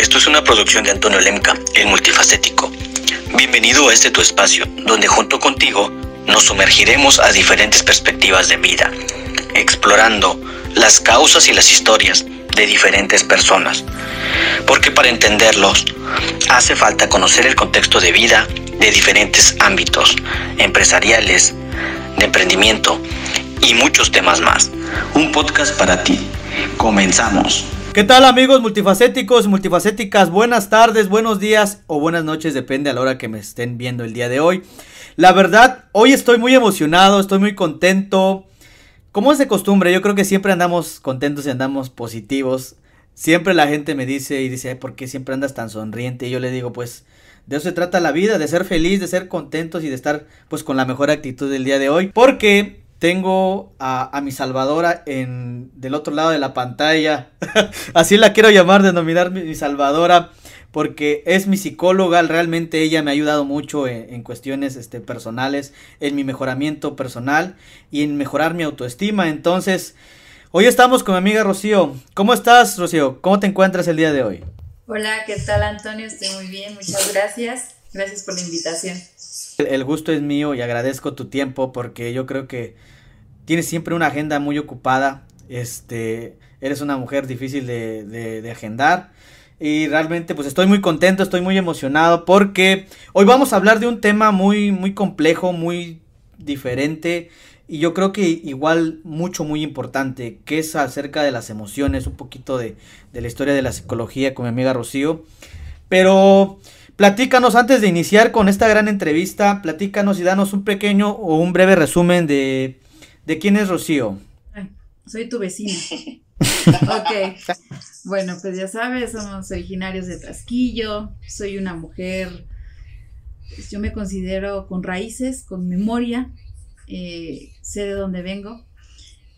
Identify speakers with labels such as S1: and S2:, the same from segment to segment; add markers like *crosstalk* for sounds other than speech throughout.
S1: Esto es una producción de Antonio Lemca, el multifacético. Bienvenido a este tu espacio, donde junto contigo nos sumergiremos a diferentes perspectivas de vida, explorando las causas y las historias de diferentes personas. Porque para entenderlos hace falta conocer el contexto de vida de diferentes ámbitos, empresariales, de emprendimiento y muchos temas más. Un podcast para ti. Comenzamos.
S2: ¿Qué tal amigos multifacéticos, multifacéticas? Buenas tardes, buenos días o buenas noches, depende a la hora que me estén viendo el día de hoy. La verdad, hoy estoy muy emocionado, estoy muy contento. Como es de costumbre, yo creo que siempre andamos contentos y andamos positivos. Siempre la gente me dice y dice, ¿por qué siempre andas tan sonriente? Y yo le digo, pues, de eso se trata la vida, de ser feliz, de ser contentos y de estar, pues, con la mejor actitud del día de hoy. Porque tengo a, mi salvadora en del otro lado de la pantalla. *laughs* Así la quiero llamar, denominar mi, salvadora. Porque es mi psicóloga, realmente ella me ha ayudado mucho en, cuestiones este, personales, en mi mejoramiento personal y en mejorar mi autoestima. Entonces, hoy estamos con mi amiga Rocío. ¿Cómo estás, Rocío? ¿Cómo te encuentras el día de hoy?
S3: Hola, ¿qué tal, Antonio? Estoy muy bien, muchas gracias. Gracias por la invitación.
S2: El gusto es mío y agradezco tu tiempo porque yo creo que tienes siempre una agenda muy ocupada. Este, eres una mujer difícil de, agendar. Y realmente pues estoy muy contento, estoy muy emocionado porque hoy vamos a hablar de un tema muy, muy complejo, muy diferente y yo creo que igual mucho, muy importante, que es acerca de las emociones, un poquito de, de la historia de la psicología con mi amiga Rocío. Pero Platícanos antes de iniciar con esta gran entrevista, platícanos y danos un pequeño o un breve resumen de, de quién es Rocío.
S3: soy tu vecina. *laughs* ok. Bueno, pues ya sabes, somos originarios de Trasquillo. Soy una mujer, pues yo me considero con raíces, con memoria. Eh, sé de dónde vengo.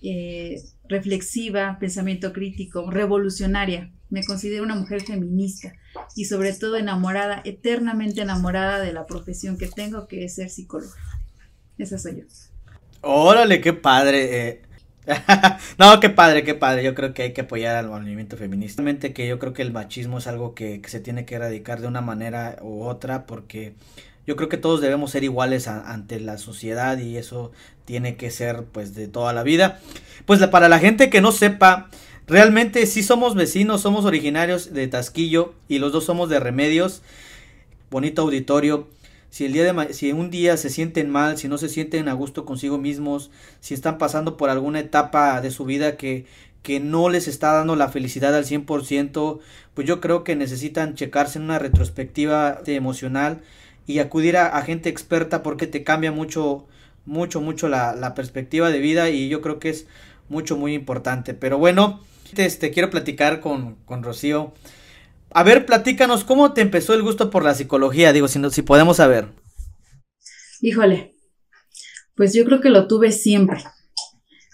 S3: Eh, reflexiva, pensamiento crítico, revolucionaria. Me considero una mujer feminista y sobre todo enamorada, eternamente enamorada de la profesión que tengo, que es ser psicóloga. Esa soy yo.
S2: Órale, qué padre. Eh. *laughs* no, qué padre, qué padre. Yo creo que hay que apoyar al movimiento feminista. Realmente que yo creo que el machismo es algo que, se tiene que erradicar de una manera u otra porque yo creo que todos debemos ser iguales ante la sociedad y eso tiene que ser pues de toda la vida. Pues para la gente que no sepa, Realmente sí somos vecinos, somos originarios de Tasquillo y los dos somos de Remedios. Bonito auditorio. Si el día de si un día se sienten mal, si no se sienten a gusto consigo mismos, si están pasando por alguna etapa de su vida que que no les está dando la felicidad al 100%, pues yo creo que necesitan checarse en una retrospectiva emocional y acudir a, gente experta porque te cambia mucho, mucho, mucho la, la perspectiva de vida y yo creo que es mucho, muy importante. Pero bueno, este, quiero platicar con, con Rocío. A ver, platícanos, ¿cómo te empezó el gusto por la psicología? Digo, si, si podemos saber.
S3: Híjole, pues yo creo que lo tuve siempre.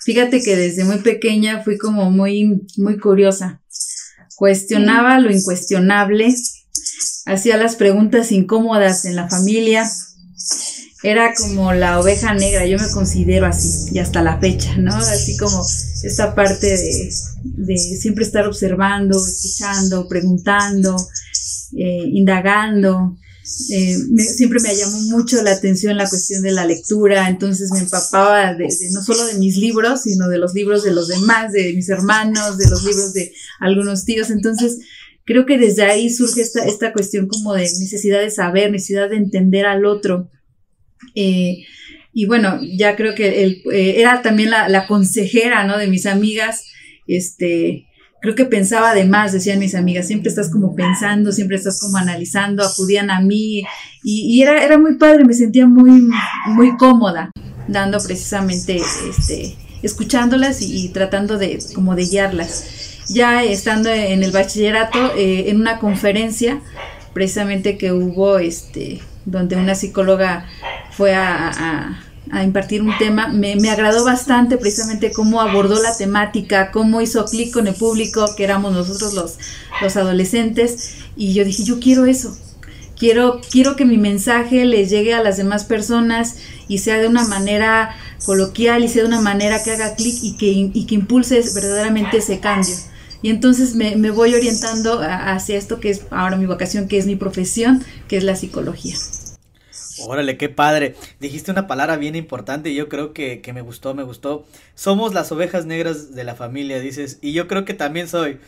S3: Fíjate que desde muy pequeña fui como muy, muy curiosa. Cuestionaba lo incuestionable, hacía las preguntas incómodas en la familia. Era como la oveja negra, yo me considero así, y hasta la fecha, ¿no? Así como esta parte de, siempre estar observando, escuchando, preguntando, eh, indagando. Eh, siempre me llamó mucho la atención la cuestión de la lectura, entonces me empapaba de, no solo de mis libros, sino de los libros de los demás, de mis hermanos, de los libros de algunos tíos. Entonces, creo que desde ahí surge esta, esta cuestión como de necesidad de saber, necesidad de entender al otro. Eh, y bueno, ya creo que él, eh, era también la, consejera, ¿no? De mis amigas, este, creo que pensaba de más, decían mis amigas, siempre estás como pensando, siempre estás como analizando, acudían a mí y, era, era muy padre, me sentía muy, muy cómoda dando precisamente, este, escuchándolas y, tratando de, como de guiarlas. Ya estando en el bachillerato, eh, en una conferencia, precisamente que hubo, este, donde una psicóloga fue a a impartir un tema, me, me, agradó bastante precisamente cómo abordó la temática, cómo hizo clic con el público, que éramos nosotros los, los adolescentes, y yo dije, yo quiero eso, quiero, quiero que mi mensaje les llegue a las demás personas y sea de una manera coloquial y sea de una manera que haga clic y que, y que impulse verdaderamente ese cambio. Y entonces me, voy orientando hacia esto que es ahora mi vocación, que es mi profesión, que es la psicología.
S2: Órale, qué padre. Dijiste una palabra bien importante y yo creo que, que, me gustó, me gustó. Somos las ovejas negras de la familia, dices. Y yo creo que también soy.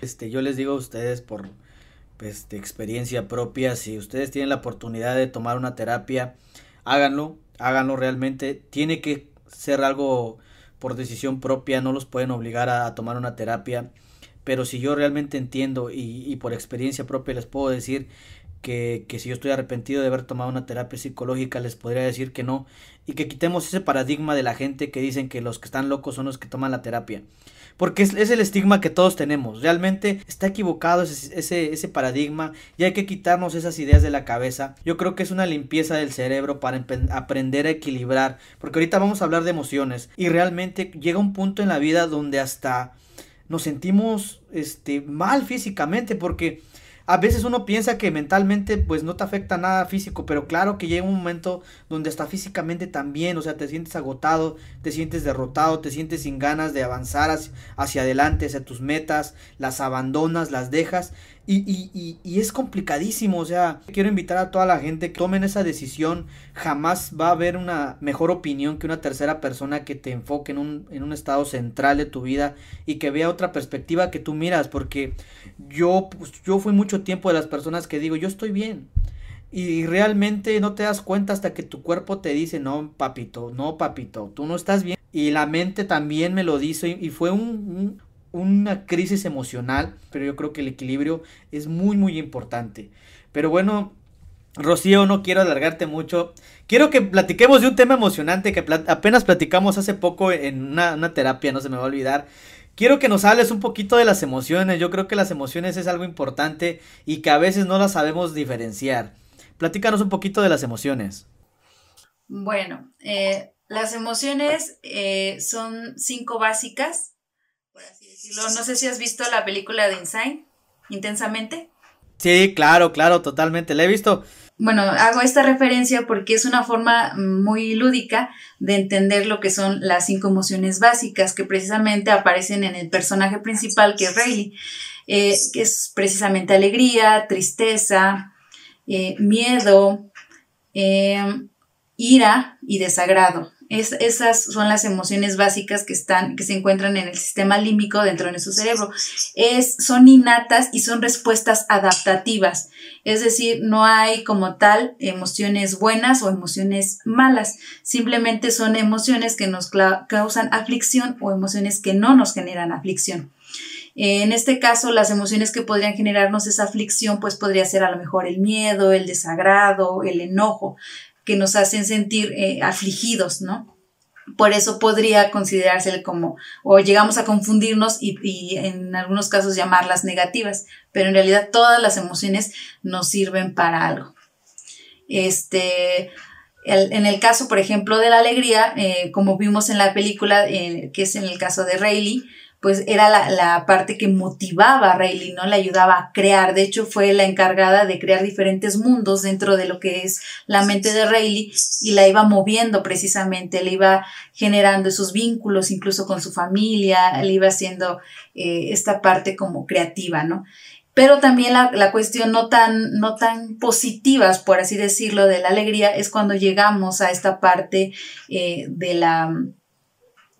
S2: Este, yo les digo a ustedes por pues, de experiencia propia, si ustedes tienen la oportunidad de tomar una terapia, háganlo, háganlo realmente. Tiene que ser algo por decisión propia, no los pueden obligar a, tomar una terapia. Pero si yo realmente entiendo y, y por experiencia propia les puedo decir que, si yo estoy arrepentido de haber tomado una terapia psicológica, les podría decir que no, y que quitemos ese paradigma de la gente que dicen que los que están locos son los que toman la terapia. Porque es, el estigma que todos tenemos. Realmente está equivocado ese, ese, ese, paradigma y hay que quitarnos esas ideas de la cabeza. Yo creo que es una limpieza del cerebro para aprender a equilibrar. Porque ahorita vamos a hablar de emociones y realmente llega un punto en la vida donde hasta nos sentimos este, mal físicamente porque a veces uno piensa que mentalmente pues no te afecta nada físico, pero claro que llega un momento donde hasta físicamente también, o sea, te sientes agotado, te sientes derrotado, te sientes sin ganas de avanzar hacia, adelante, hacia tus metas, las abandonas, las dejas y, y, y, es complicadísimo, o sea, quiero invitar a toda la gente que tomen esa decisión, jamás va a haber una mejor opinión que una tercera persona que te enfoque en un, en un estado central de tu vida y que vea otra perspectiva que tú miras, porque yo, pues, yo fui mucho tiempo de las personas que digo, yo estoy bien. Y realmente no te das cuenta hasta que tu cuerpo te dice, no, papito, no, papito, tú no estás bien. Y la mente también me lo dice y, fue un, una crisis emocional, pero yo creo que el equilibrio es muy, muy importante. Pero bueno, Rocío, no quiero alargarte mucho. Quiero que platiquemos de un tema emocionante que apenas platicamos hace poco en una, terapia, no se me va a olvidar. Quiero que nos hables un poquito de las emociones. Yo creo que las emociones es algo importante y que a veces no las sabemos diferenciar. Platícanos un poquito de las emociones.
S3: Bueno, eh, las emociones eh, son cinco básicas, por así no sé si has visto la película de Inside, intensamente.
S2: Sí, claro, claro, totalmente. La he visto.
S3: Bueno, hago esta referencia porque es una forma muy lúdica de entender lo que son las cinco emociones básicas que precisamente aparecen en el personaje principal que es Rayleigh, eh, que es precisamente alegría, tristeza, eh, miedo, eh, ira y desagrado esas son las emociones básicas que están, que se encuentran en el sistema límbico dentro de nuestro cerebro. Es, son innatas y son respuestas adaptativas. Es decir, no hay como tal emociones buenas o emociones malas. Simplemente son emociones que nos causan aflicción o emociones que no nos generan aflicción. En este caso, las emociones que podrían generarnos esa aflicción, pues podría ser a lo mejor el miedo, el desagrado, el enojo, que nos hacen sentir eh, afligidos, ¿no? Por eso podría considerarse como, o llegamos a confundirnos y, en algunos casos llamarlas negativas, pero en realidad todas las emociones nos sirven para algo. Este, en el caso, por ejemplo, de la alegría, eh, como vimos en la película, eh, que es en el caso de Rayleigh, pues era la, parte que motivaba a Rayleigh, ¿no? Le ayudaba a crear. De hecho, fue la encargada de crear diferentes mundos dentro de lo que es la mente de Rayleigh y la iba moviendo precisamente, le iba generando esos vínculos incluso con su familia, le iba haciendo eh, esta parte como creativa, ¿no? Pero también la, cuestión no tan, no tan positivas, por así decirlo, de la alegría es cuando llegamos a esta parte eh, de la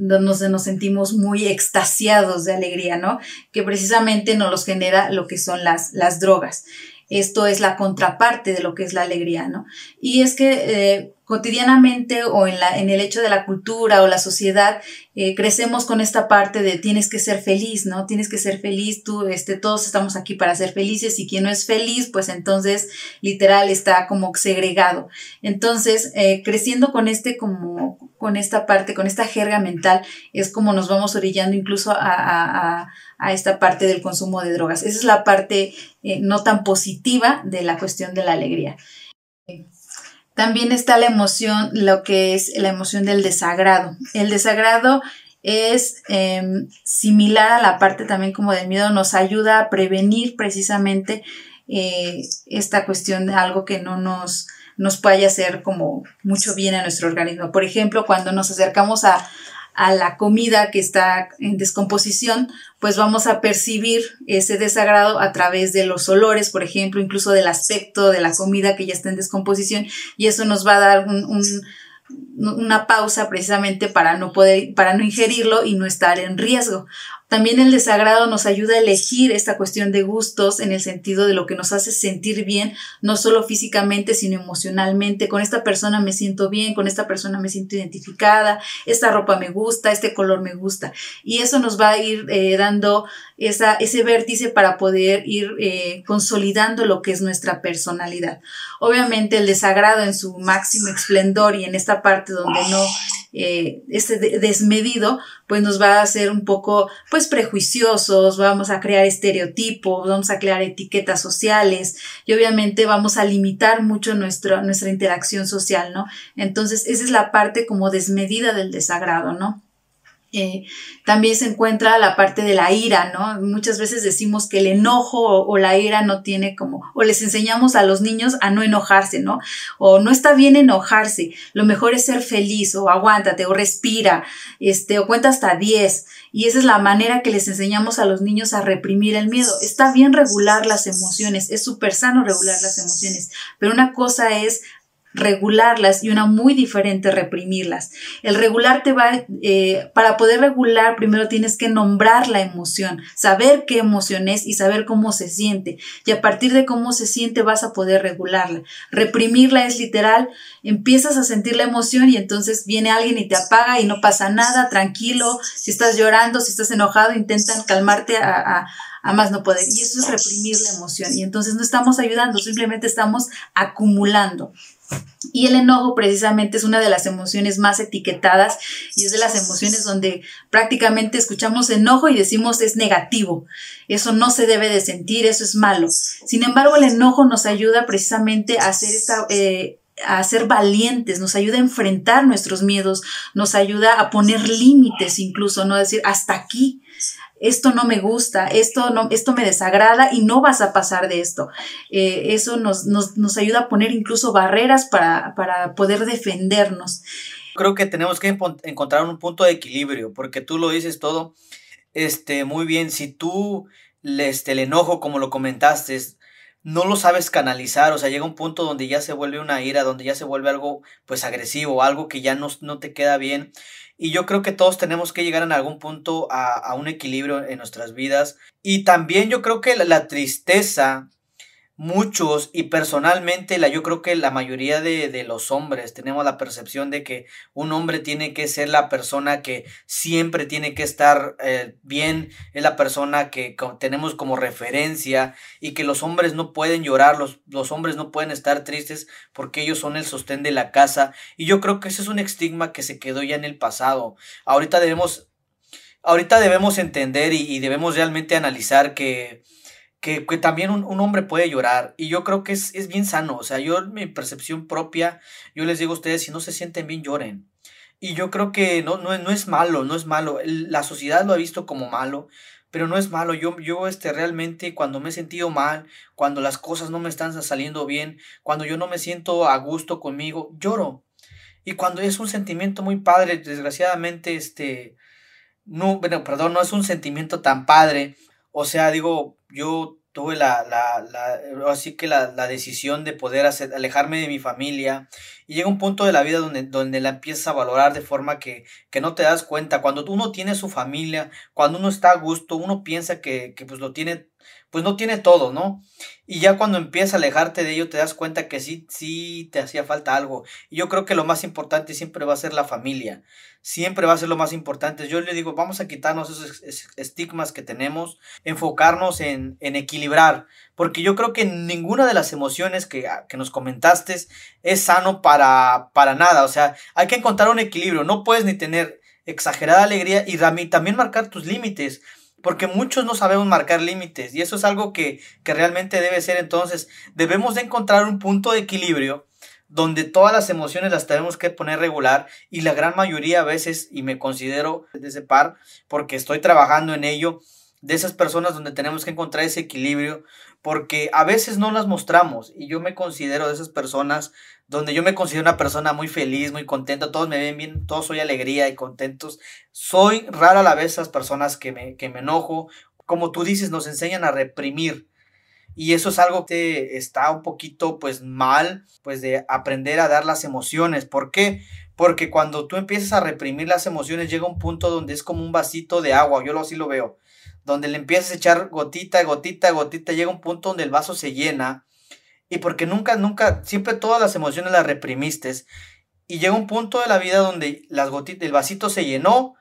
S3: nos, nos sentimos muy extasiados de alegría, ¿no? Que precisamente nos los genera lo que son las, las drogas. Esto es la contraparte de lo que es la alegría, ¿no? Y es que eh, cotidianamente o en, la, en el hecho de la cultura o la sociedad, eh, crecemos con esta parte de tienes que ser feliz, ¿no? Tienes que ser feliz, tú, este, todos estamos aquí para ser felices y quien no es feliz, pues entonces literal está como segregado. Entonces, eh, creciendo con este como, con esta parte, con esta jerga mental, es como nos vamos orillando incluso a, a, a esta parte del consumo de drogas. Esa es la parte eh, no tan positiva de la cuestión de la alegría. También está la emoción, lo que es la emoción del desagrado. El desagrado es em, similar a la parte también como del miedo, nos ayuda a prevenir precisamente eh, esta cuestión de algo que no nos, nos a hacer como mucho bien a nuestro organismo. Por ejemplo, cuando nos acercamos a, a la comida que está en descomposición, pues vamos a percibir ese desagrado a través de los olores, por ejemplo, incluso del aspecto de la comida que ya está en descomposición, y eso nos va a dar un, una pausa precisamente para no poder, para no ingerirlo y no estar en riesgo. También el desagrado nos ayuda a elegir esta cuestión de gustos en el sentido de lo que nos hace sentir bien, no solo físicamente, sino emocionalmente. Con esta persona me siento bien, con esta persona me siento identificada, esta ropa me gusta, este color me gusta. Y eso nos va a ir eh, dando esa, ese vértice para poder ir eh, consolidando lo que es nuestra personalidad. Obviamente el desagrado en su máximo esplendor y en esta parte donde no eh, este desmedido, pues nos va a hacer un poco, pues, prejuiciosos, vamos a crear estereotipos, vamos a crear etiquetas sociales y obviamente vamos a limitar mucho nuestra, nuestra interacción social, ¿no? Entonces, esa es la parte como desmedida del desagrado, ¿no? Eh, también se encuentra la parte de la ira, ¿no? Muchas veces decimos que el enojo o, la ira no tiene como, o les enseñamos a los niños a no enojarse, ¿no? O no está bien enojarse, lo mejor es ser feliz, o aguántate, o respira, este, o cuenta hasta 10. Y esa es la manera que les enseñamos a los niños a reprimir el miedo. Está bien regular las emociones, es súper sano regular las emociones, pero una cosa es regularlas y una muy diferente reprimirlas. El regular te va, eh, para poder regular primero tienes que nombrar la emoción, saber qué emoción es y saber cómo se siente. Y a partir de cómo se siente vas a poder regularla. Reprimirla es literal, empiezas a sentir la emoción y entonces viene alguien y te apaga y no pasa nada, tranquilo, si estás llorando, si estás enojado, intentan calmarte a, a más no poder. Y eso es reprimir la emoción. Y entonces no estamos ayudando, simplemente estamos acumulando. Y el enojo precisamente es una de las emociones más etiquetadas y es de las emociones donde prácticamente escuchamos enojo y decimos es negativo. Eso no se debe de sentir, eso es malo. Sin embargo, el enojo nos ayuda precisamente a hacer. Eh, a ser valientes, nos ayuda a enfrentar nuestros miedos, nos ayuda a poner límites incluso, no decir hasta aquí, esto no me gusta, esto, no, esto me desagrada y no vas a pasar de esto. Eh, eso nos, nos, nos, ayuda a poner incluso barreras para, para poder defendernos.
S2: Creo que tenemos que encontrar un punto de equilibrio, porque tú lo dices todo este, muy bien. Si tú este, el enojo, como lo comentaste, no lo sabes canalizar, o sea, llega un punto donde ya se vuelve una ira, donde ya se vuelve algo pues agresivo, algo que ya no, no te queda bien. Y yo creo que todos tenemos que llegar en algún punto a, a un equilibrio en nuestras vidas. Y también yo creo que la, la tristeza muchos y personalmente la, yo creo que la mayoría de, de, los hombres tenemos la percepción de que un hombre tiene que ser la persona que siempre tiene que estar eh, bien, es la persona que tenemos como referencia y que los hombres no pueden llorar, los, los hombres no pueden estar tristes porque ellos son el sostén de la casa y yo creo que ese es un estigma que se quedó ya en el pasado. Ahorita debemos, ahorita debemos entender y, y debemos realmente analizar que que, también un, un, hombre puede llorar y yo creo que es, es bien sano, o sea, yo mi percepción propia, yo les digo a ustedes, si no se sienten bien, lloren. Y yo creo que no, no, no es malo, no es malo, la sociedad lo ha visto como malo, pero no es malo. Yo, yo este, realmente cuando me he sentido mal, cuando las cosas no me están saliendo bien, cuando yo no me siento a gusto conmigo, lloro. Y cuando es un sentimiento muy padre, desgraciadamente, este, no, bueno, perdón, no es un sentimiento tan padre. O sea, digo, yo tuve la, la, la así que la, la, decisión de poder hacer, alejarme de mi familia y llega un punto de la vida donde, donde la empiezas a valorar de forma que, que no te das cuenta. Cuando uno tiene su familia, cuando uno está a gusto, uno piensa que, que pues lo tiene pues no tiene todo, ¿no? Y ya cuando empiezas a alejarte de ello te das cuenta que sí, sí te hacía falta algo. Y yo creo que lo más importante siempre va a ser la familia. Siempre va a ser lo más importante. Yo le digo, vamos a quitarnos esos estigmas que tenemos, enfocarnos en, en equilibrar. Porque yo creo que ninguna de las emociones que, ah, que nos comentaste es sano para, para nada. O sea, hay que encontrar un equilibrio. No puedes ni tener exagerada alegría y también marcar tus límites porque muchos no sabemos marcar límites y eso es algo que, que, realmente debe ser. Entonces, debemos de encontrar un punto de equilibrio donde todas las emociones las tenemos que poner regular y la gran mayoría a veces, y me considero de ese par porque estoy trabajando en ello, de esas personas donde tenemos que encontrar ese equilibrio, porque a veces no las mostramos y yo me considero de esas personas donde yo me considero una persona muy feliz, muy contenta, todos me ven bien, todos soy alegría y contentos. Soy raro a la vez esas personas que me, que me enojo, como tú dices, nos enseñan a reprimir. Y eso es algo que está un poquito pues mal, pues de aprender a dar las emociones. ¿Por qué? Porque cuando tú empiezas a reprimir las emociones llega un punto donde es como un vasito de agua, yo así lo veo donde le empiezas a echar gotita, gotita, gotita, llega un punto donde el vaso se llena y porque nunca, nunca, siempre todas las emociones las reprimiste y llega un punto de la vida donde las gotitas, el vasito se llenó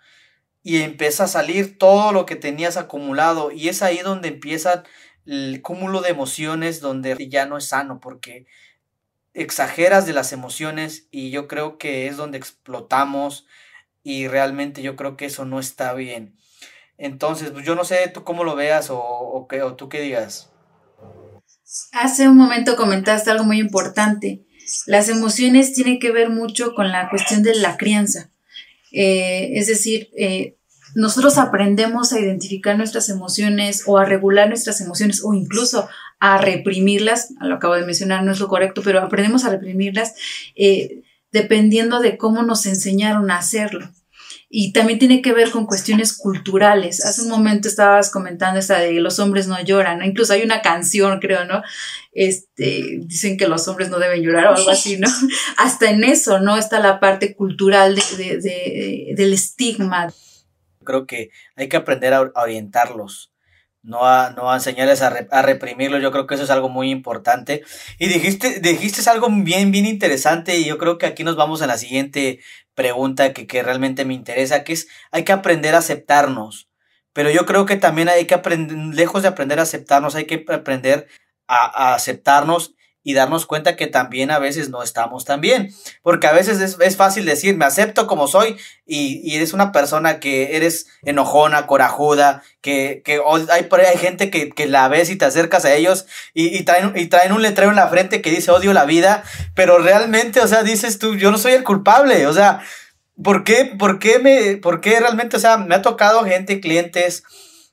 S2: y empieza a salir todo lo que tenías acumulado y es ahí donde empieza el cúmulo de emociones donde ya no es sano porque exageras de las emociones y yo creo que es donde explotamos y realmente yo creo que eso no está bien. Entonces, pues yo no sé tú cómo lo veas o, qué, o tú qué digas.
S3: Hace un momento comentaste algo muy importante. Las emociones tienen que ver mucho con la cuestión de la crianza. Eh, es decir, eh, nosotros aprendemos a identificar nuestras emociones o a regular nuestras emociones o incluso a reprimirlas, lo acabo de mencionar, no es lo correcto, pero aprendemos a reprimirlas eh, dependiendo de cómo nos enseñaron a hacerlo y también tiene que ver con cuestiones culturales. Hace un momento estabas comentando esta de los hombres no lloran, ¿no? Incluso hay una canción, creo, ¿no? Este, dicen que los hombres no deben llorar o algo así, ¿no? *laughs* Hasta en eso, ¿no? Está la parte cultural de, del estigma.
S2: Creo que hay que aprender a orientarlos no a, no a enseñarles a, a, reprimirlo, yo creo que eso es algo muy importante. Y dijiste, dijiste algo bien, bien interesante y yo creo que aquí nos vamos a la siguiente pregunta que, que realmente me interesa, que es, hay que aprender a aceptarnos. Pero yo creo que también hay que aprender, lejos de aprender a aceptarnos, hay que aprender a, a aceptarnos y darnos cuenta que también a veces no estamos tan bien. Porque a veces es, fácil decir, me acepto como soy y, y, eres una persona que eres enojona, corajuda, que, que hay, hay gente que, que, la ves y te acercas a ellos y, y, traen, y traen un letrero en la frente que dice odio la vida, pero realmente, o sea, dices tú, yo no soy el culpable, o sea, ¿por qué, por qué, me, por qué realmente, o sea, me ha tocado gente, clientes,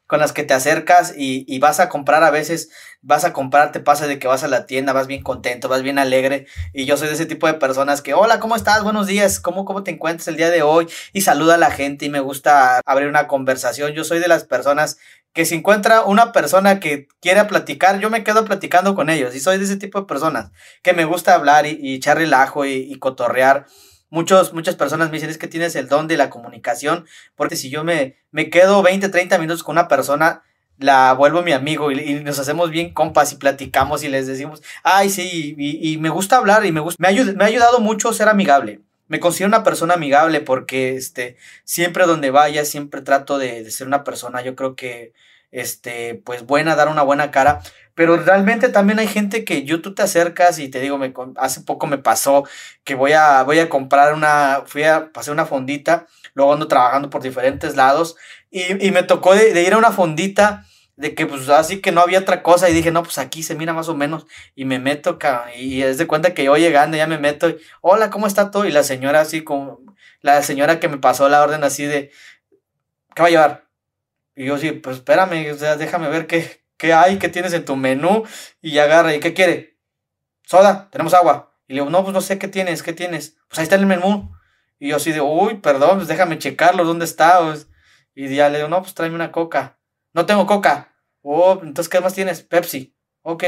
S2: con las que te acercas y, y, vas a comprar a veces, vas a comprar, te pasa de que vas a la tienda, vas bien contento, vas bien alegre y yo soy de ese tipo de personas que, hola, ¿cómo estás? Buenos días, ¿cómo, cómo te encuentras el día de hoy? Y saluda a la gente y me gusta abrir una conversación. Yo soy de las personas que si encuentra una persona que quiera platicar, yo me quedo platicando con ellos y soy de ese tipo de personas que me gusta hablar y, y echar relajo y, y cotorrear. Muchos, muchas personas me dicen es que tienes el don de la comunicación, porque si yo me, me quedo 20, 30 minutos con una persona, la vuelvo mi amigo y, nos hacemos bien compas y platicamos y les decimos, ay, sí, y, y me gusta hablar y me gusta, me, ayud, me ha ayudado mucho ser amigable. Me considero una persona amigable porque, este, siempre donde vaya, siempre trato de, de ser una persona, yo creo que, este, pues buena, dar una buena cara. Pero realmente también hay gente que yo tú te acercas y te digo, me, hace poco me pasó que voy a, voy a comprar una, fui a pasar una fondita, luego ando trabajando por diferentes lados y, y me tocó de, ir a una fondita de que pues así que no había otra cosa y dije, no, pues aquí se mira más o menos y me meto y es de cuenta que yo llegando ya me meto, y, hola, ¿cómo está todo? Y la señora así como, la señora que me pasó la orden así de, ¿qué va a llevar? Y yo sí, pues espérame, déjame ver qué, qué hay, qué tienes en tu menú. Y agarra, ¿y qué quiere? Soda, tenemos agua. Y le digo, no, pues no sé qué tienes, qué tienes. Pues ahí está el menú. Y yo así de, uy, perdón, pues déjame checarlo, ¿dónde está? Y ya le digo, no, pues tráeme una coca. No tengo coca. Oh, entonces, ¿qué más tienes? Pepsi. Ok.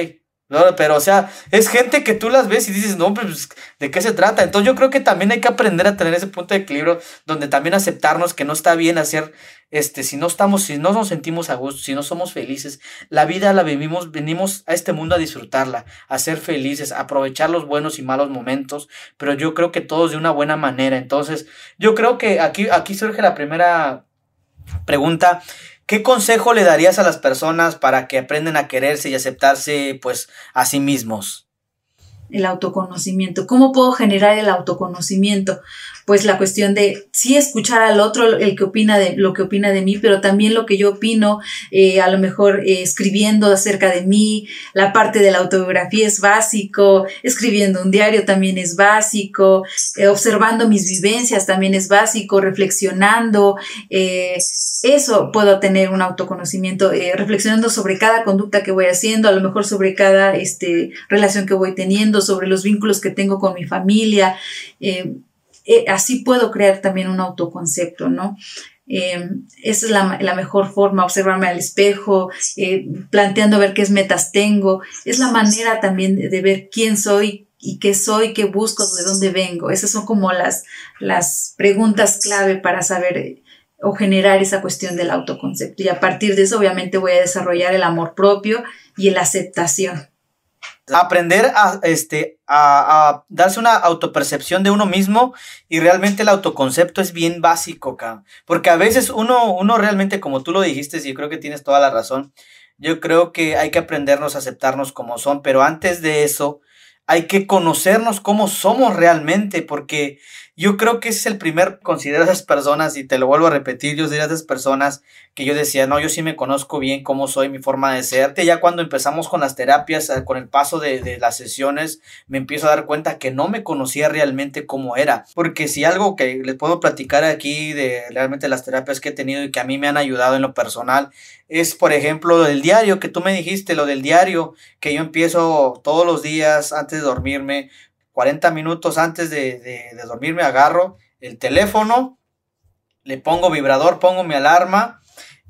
S2: No, pero, o sea, es gente que tú las ves y dices, no, pues, ¿de qué se trata? Entonces, yo creo que también hay que aprender a tener ese punto de equilibrio donde también aceptarnos que no está bien hacer, este, si no estamos, si no nos sentimos a gusto, si no somos felices, la vida la vivimos, venimos a este mundo a disfrutarla, a ser felices, a aprovechar los buenos y malos momentos, pero yo creo que todos de una buena manera. Entonces, yo creo que aquí, aquí surge la primera pregunta. ¿Qué consejo le darías a las personas para que aprendan a quererse y aceptarse pues a sí mismos?
S3: El autoconocimiento. ¿Cómo puedo generar el autoconocimiento? Pues la cuestión de sí escuchar al otro, el que opina de lo que opina de mí, pero también lo que yo opino, eh, a lo mejor eh, escribiendo acerca de mí, la parte de la autobiografía es básico, escribiendo un diario también es básico, eh, observando mis vivencias también es básico, reflexionando, eso puedo tener un autoconocimiento, reflexionando sobre cada conducta que voy haciendo, a lo mejor sobre cada este, relación que voy teniendo, sobre los vínculos que tengo con mi familia. Eh, así puedo crear también un autoconcepto, ¿no? Eh, esa es la, mejor forma, observarme al espejo, planteando ver qué metas tengo. Es la manera también de, ver quién soy y qué soy, qué busco, de dónde vengo. Esas son como las, las preguntas clave para saber o generar esa cuestión del autoconcepto. Y a partir de eso, obviamente, voy a desarrollar el amor propio y la aceptación.
S2: Aprender a, este, a, darse una autopercepción de uno mismo y realmente el autoconcepto es bien básico, porque a veces uno, uno realmente, como tú lo dijiste, y yo creo que tienes toda la razón, yo creo que hay que aprendernos a aceptarnos como son, pero antes de eso hay que conocernos cómo somos realmente, porque yo creo que ese es el primer, considero a esas personas, y te lo vuelvo a repetir, yo diría a esas personas que yo decía, no, yo sí me conozco bien cómo soy, mi forma de ser. Ya cuando empezamos con las terapias, eh, con el paso de, de las sesiones, me empiezo a dar cuenta que no me conocía realmente cómo era. Porque si algo que les puedo platicar aquí de realmente las terapias que he tenido y que a mí me han ayudado en lo personal, es por ejemplo lo del diario que tú me dijiste, lo del diario, que yo empiezo todos los días antes de dormirme 40 minutos antes de, de, de dormirme agarro el teléfono, le pongo vibrador, pongo mi alarma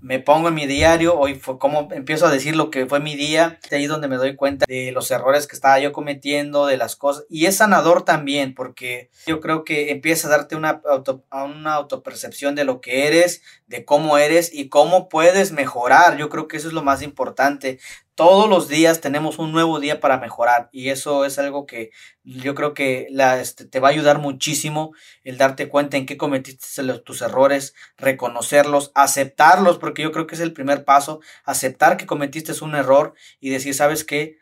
S2: me pongo en mi diario, hoy fue como empiezo a decir lo que fue mi día, de ahí donde me doy cuenta de los errores que estaba yo cometiendo, de las cosas, y es sanador también, porque yo creo que empieza a darte una, auto, una autopercepción de lo que eres, de cómo eres y cómo puedes mejorar, yo creo que eso es lo más importante, todos los días tenemos un nuevo día para mejorar y eso es algo que yo creo que la, este, te va a ayudar muchísimo el darte cuenta en qué cometiste tus errores, reconocerlos, aceptarlos, porque yo creo que es el primer paso, aceptar que cometiste un error y decir, ¿sabes qué?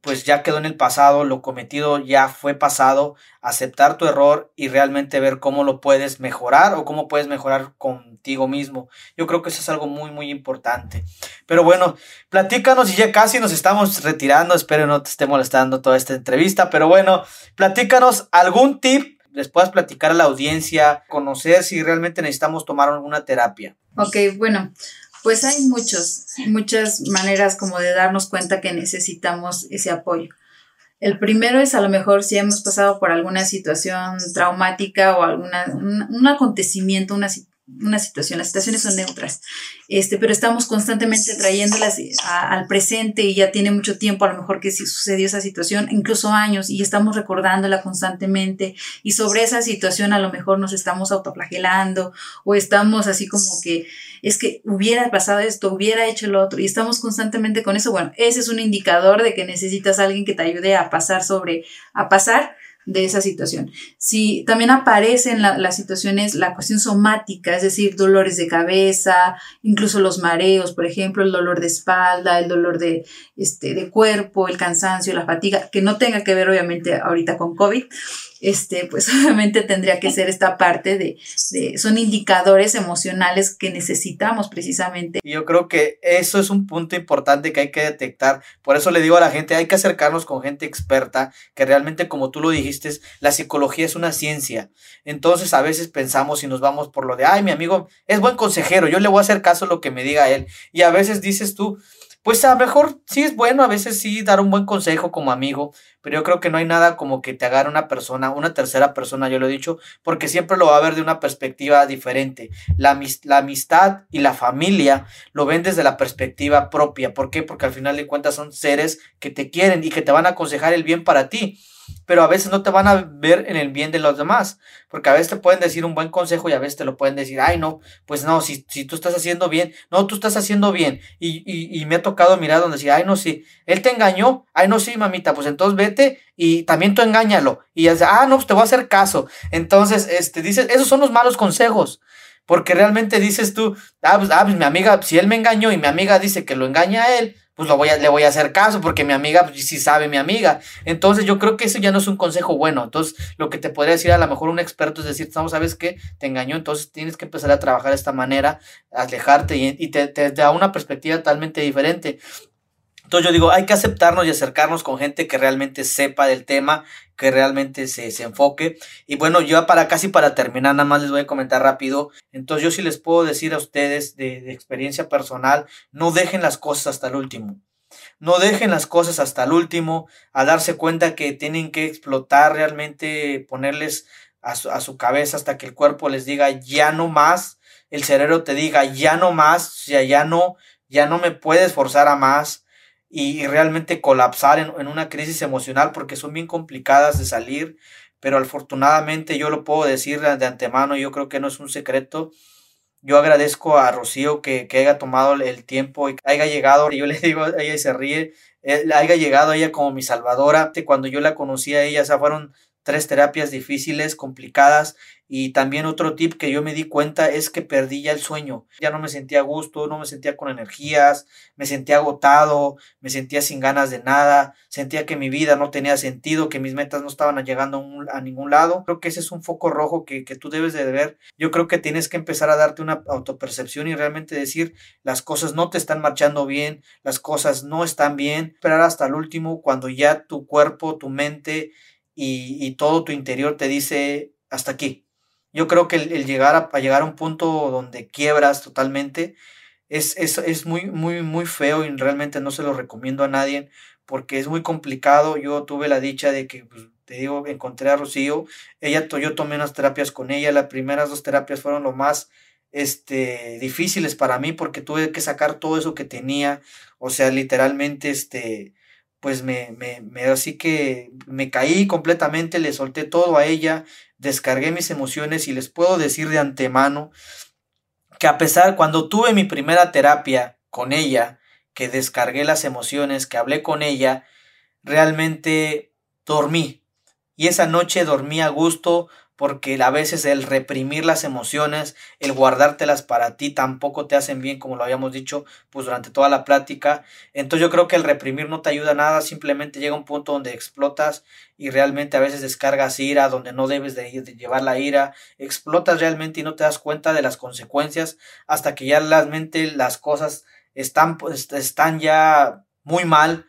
S2: Pues ya quedó en el pasado, lo cometido ya fue pasado, aceptar tu error y realmente ver cómo lo puedes mejorar o cómo puedes mejorar contigo mismo. Yo creo que eso es algo muy, muy importante. Pero bueno, platícanos y ya casi nos estamos retirando, espero no te esté molestando toda esta entrevista, pero bueno, platícanos algún tip les puedas platicar a la audiencia, conocer si realmente necesitamos tomar alguna terapia.
S3: Ok, bueno, pues hay muchos, muchas maneras como de darnos cuenta que necesitamos ese apoyo. El primero es a lo mejor si hemos pasado por alguna situación traumática o alguna, un, acontecimiento, una, una situación, las situaciones son neutras, este, pero estamos constantemente trayéndolas al presente y ya tiene mucho tiempo a lo mejor que sucedió esa situación, incluso años, y estamos recordándola constantemente y sobre esa situación a lo mejor nos estamos autoflagelando o estamos así como que es que hubiera pasado esto, hubiera hecho lo otro y estamos constantemente con eso, bueno, ese es un indicador de que necesitas a alguien que te ayude a pasar sobre, a pasar de esa situación. Si también aparece en las situaciones la cuestión somática, es decir, dolores de cabeza, incluso los mareos, por ejemplo, el dolor de espalda, el dolor de, este, de cuerpo, el cansancio, la fatiga, que no tenga que ver obviamente ahorita con COVID, este, pues *laughs* obviamente tendría que ser esta parte de, son indicadores emocionales que necesitamos precisamente.
S2: Yo creo que eso es un punto importante que hay que detectar. Por eso le digo a la gente, hay que acercarnos con gente experta, que realmente como tú lo dijiste, la psicología es una ciencia. Entonces a veces pensamos y nos vamos por lo de, ay, mi amigo es buen consejero, yo le voy a hacer caso a lo que me diga él. Y a veces dices tú, pues a lo mejor sí es bueno, a veces sí dar un buen consejo como amigo, pero yo creo que no hay nada como que te agarre una persona, una tercera persona, yo lo he dicho, porque siempre lo va a ver de una perspectiva diferente. La, la amistad y la familia lo ven desde la perspectiva propia. ¿Por qué? Porque al final de cuentas son seres que te quieren y que te van a aconsejar el bien para ti pero a veces no te van a ver en el bien de los demás, porque a veces te pueden decir un buen consejo y a veces te lo pueden decir, ay no, pues no, si, si tú estás haciendo bien, no, tú estás haciendo bien, y, y, me ha tocado mirar donde decía, ay no, sí, él te engañó, ay no, sí, mamita, pues entonces vete y también tú engáñalo, y ya ah, no, pues te voy a hacer caso, entonces, este, dices, esos son los malos consejos, porque realmente dices tú, ah pues, ah, pues mi amiga, si él me engañó y mi amiga dice que lo engaña a él, pues lo voy a, le voy a hacer caso porque mi amiga, pues sí sabe mi amiga. Entonces yo creo que eso ya no es un consejo bueno. Entonces lo que te podría decir a lo mejor un experto es decir, no, sabes qué, te engañó, entonces tienes que empezar a trabajar de esta manera, alejarte y, te, te da una perspectiva totalmente diferente. Entonces yo digo, hay que aceptarnos y acercarnos con gente que realmente sepa del tema, que realmente se, se, enfoque. Y bueno, yo para casi para terminar, nada más les voy a comentar rápido. Entonces yo sí les puedo decir a ustedes de, experiencia personal, no dejen las cosas hasta el último. No dejen las cosas hasta el último, a darse cuenta que tienen que explotar realmente, ponerles a su, a su cabeza hasta que el cuerpo les diga ya no más, el cerebro te diga ya no más, sea, ya no, ya no me puedes forzar a más y, realmente colapsar en, una crisis emocional porque son bien complicadas de salir, pero afortunadamente yo lo puedo decir de antemano, yo creo que no es un secreto. Yo agradezco a Rocío que, que haya tomado el tiempo y haya llegado, yo le *laughs* digo, ella se ríe, eh, haya llegado ella como mi salvadora. Cuando yo la conocí a ella, o fueron tres terapias difíciles, complicadas. Y también otro tip que yo me di cuenta es que perdí ya el sueño. Ya no me sentía a gusto, no me sentía con energías, me sentía agotado, me sentía sin ganas de nada, sentía que mi vida no tenía sentido, que mis metas no estaban llegando a, ningún lado. Creo que ese es un foco rojo que, que tú debes de ver. Yo creo que tienes que empezar a darte una autopercepción y realmente decir las cosas no te están marchando bien, las cosas no están bien. Esperar hasta el último cuando ya tu cuerpo, tu mente y, todo tu interior te dice hasta aquí. Yo creo que el, llegar a, llegar a un punto donde quiebras totalmente es, es, es, muy, muy, muy feo y realmente no se lo recomiendo a nadie porque es muy complicado. Yo tuve la dicha de que, pues, te digo, encontré a Rocío. Ella, yo tomé unas terapias con ella. Las primeras dos terapias fueron lo más este, difíciles para mí porque tuve que sacar todo eso que tenía. O sea, literalmente, este, pues me, me, me, así que me caí completamente, le solté todo a ella, descargué mis emociones y les puedo decir de antemano que a pesar, cuando tuve mi primera terapia con ella, que descargué las emociones, que hablé con ella, realmente dormí. Y esa noche dormí a gusto, porque a veces el reprimir las emociones, el guardártelas para ti tampoco te hacen bien, como lo habíamos dicho, pues durante toda la plática. Entonces yo creo que el reprimir no te ayuda nada, simplemente llega un punto donde explotas y realmente a veces descargas ira donde no debes de, llevar la ira, explotas realmente y no te das cuenta de las consecuencias hasta que ya realmente las cosas están, pues, están ya muy mal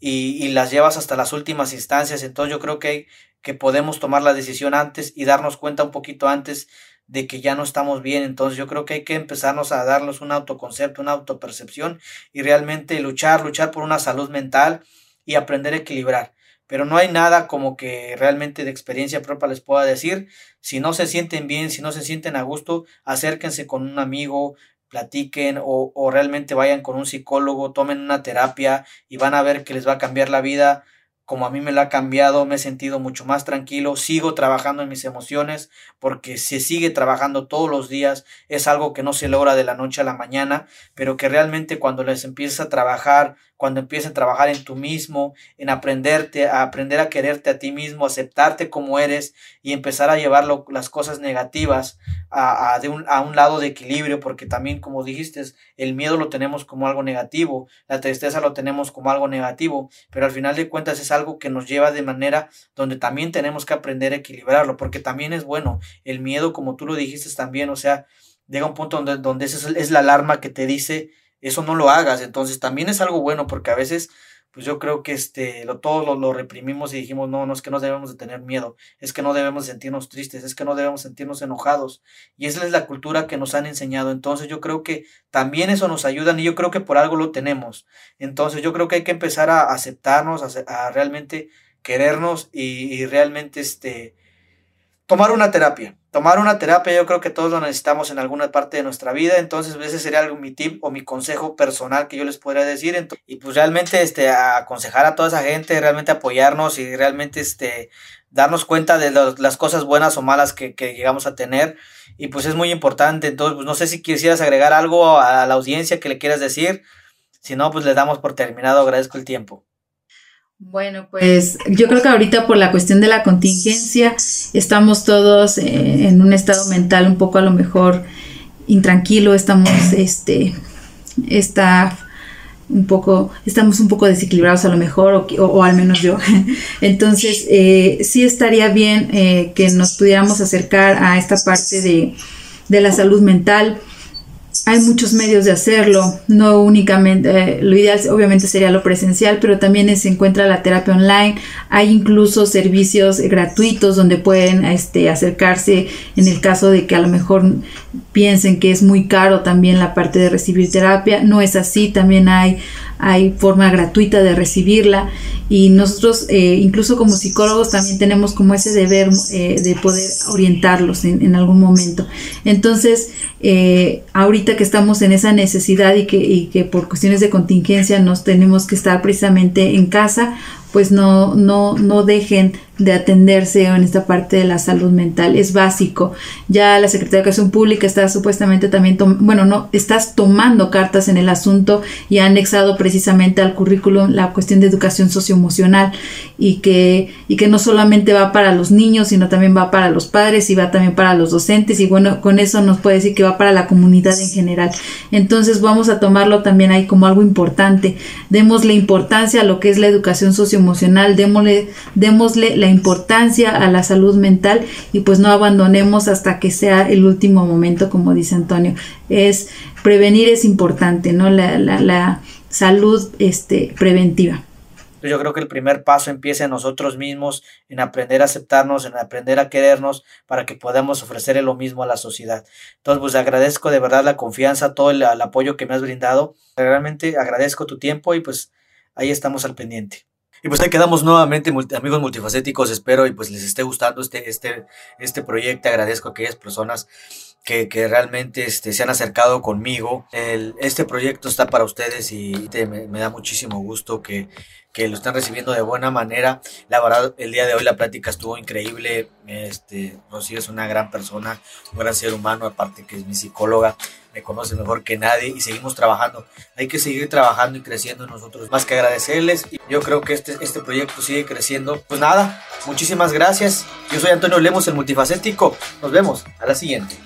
S2: y, y las llevas hasta las últimas instancias. Entonces yo creo que que podemos tomar la decisión antes y darnos cuenta un poquito antes de que ya no estamos bien. Entonces yo creo que hay que empezarnos a darnos un autoconcepto, una autopercepción y realmente luchar, luchar por una salud mental y aprender a equilibrar. Pero no hay nada como que realmente de experiencia propia les pueda decir. Si no se sienten bien, si no se sienten a gusto, acérquense con un amigo, platiquen o, o realmente vayan con un psicólogo, tomen una terapia y van a ver que les va a cambiar la vida como a mí me la ha cambiado, me he sentido mucho más tranquilo, sigo trabajando en mis emociones porque se sigue trabajando todos los días, es algo que no se logra de la noche a la mañana, pero que realmente cuando les empiezas a trabajar, cuando empiezas a trabajar en tú mismo, en aprenderte, a aprender a quererte a ti mismo, aceptarte como eres y empezar a llevar las cosas negativas a, de un, a un lado de equilibrio, porque también como dijiste, el miedo lo tenemos como algo negativo, la tristeza lo tenemos como algo negativo, pero al final de cuentas es algo que nos lleva de manera donde también tenemos que aprender a equilibrarlo, porque también es bueno. El miedo, como tú lo dijiste también, o sea, llega un punto donde, donde esa es, la alarma que te dice, eso no lo hagas. Entonces también es algo bueno, porque a veces pues yo creo que este, lo, todos lo, reprimimos y dijimos, no, no es que no debemos de tener miedo, es que no debemos sentirnos tristes, es que no debemos sentirnos enojados. Y esa es la cultura que nos han enseñado. Entonces yo creo que también eso nos ayuda y yo creo que por algo lo tenemos. Entonces yo creo que hay que empezar a aceptarnos, a, realmente querernos y, y realmente este, tomar una terapia. Tomar una terapia yo creo que todos lo necesitamos en alguna parte de nuestra vida, entonces ese sería algo, mi tip o mi consejo personal que yo les podría decir. y pues realmente este, aconsejar a toda esa gente, realmente apoyarnos y realmente este, darnos cuenta de las cosas buenas o malas que, que, llegamos a tener. Y pues es muy importante, entonces pues no sé si quisieras agregar algo a la audiencia que le quieras decir. Si no, pues le damos por terminado, agradezco el tiempo.
S3: Bueno, pues yo creo que ahorita por la cuestión de la contingencia estamos todos eh, en un estado mental un poco a lo mejor intranquilo, estamos, este, está un poco, estamos un poco desequilibrados a lo mejor, o, al menos yo. *laughs* Entonces, eh, sí estaría bien eh, que nos pudiéramos acercar a esta parte de, de la salud mental hay muchos medios de hacerlo, no únicamente, eh, lo ideal obviamente sería lo presencial, pero también se encuentra la terapia online, hay incluso servicios gratuitos donde pueden este, acercarse en el caso de que a lo mejor piensen que es muy caro también la parte de recibir terapia, no es así, también hay hay forma gratuita de recibirla y nosotros eh, incluso como psicólogos también tenemos como ese deber eh, de poder orientarlos en, algún momento. Entonces, eh, ahorita que estamos en esa necesidad y que, y que por cuestiones de contingencia nos tenemos que estar precisamente en casa, pues no, no, no dejen de atenderse en esta parte de la salud mental. Es básico. Ya la Secretaría de Educación Pública está supuestamente también, bueno, no, estás tomando cartas en el asunto y ha anexado precisamente al currículum la cuestión de educación socioemocional y que, y que no solamente va para los niños, sino también va para los padres y va también para los docentes y bueno, con eso nos puede decir que va para la comunidad en general. Entonces vamos a tomarlo también ahí como algo importante. Démosle importancia a lo que es la educación socioemocional, démosle, démosle la importancia a la salud mental y pues no abandonemos hasta que sea el último momento, como dice Antonio. Es prevenir es importante, ¿no? La, la, la salud este, preventiva.
S2: Yo creo que el primer paso empieza en nosotros mismos, en aprender a aceptarnos, en aprender a querernos para que podamos ofrecerle lo mismo a la sociedad. Entonces, pues agradezco de verdad la confianza, todo el apoyo que me has brindado. Realmente agradezco tu tiempo y pues ahí estamos al pendiente. Y pues ahí quedamos nuevamente, amigos multifacéticos. Espero y pues les esté gustando este, este, este proyecto. Agradezco a aquellas personas que, que realmente este, se han acercado conmigo. Este proyecto está para ustedes y me, me da muchísimo gusto que, que lo están recibiendo de buena manera. La verdad, el día de hoy la plática estuvo increíble. Este, Rocío es una gran persona, un gran ser humano, aparte que es mi psicóloga, me conoce mejor que nadie y seguimos trabajando. Hay que seguir trabajando y creciendo nosotros. Más que agradecerles, yo creo que este, este proyecto sigue creciendo. Pues nada, muchísimas gracias. Yo soy Antonio Lemos, el multifacético. Nos vemos a la siguiente.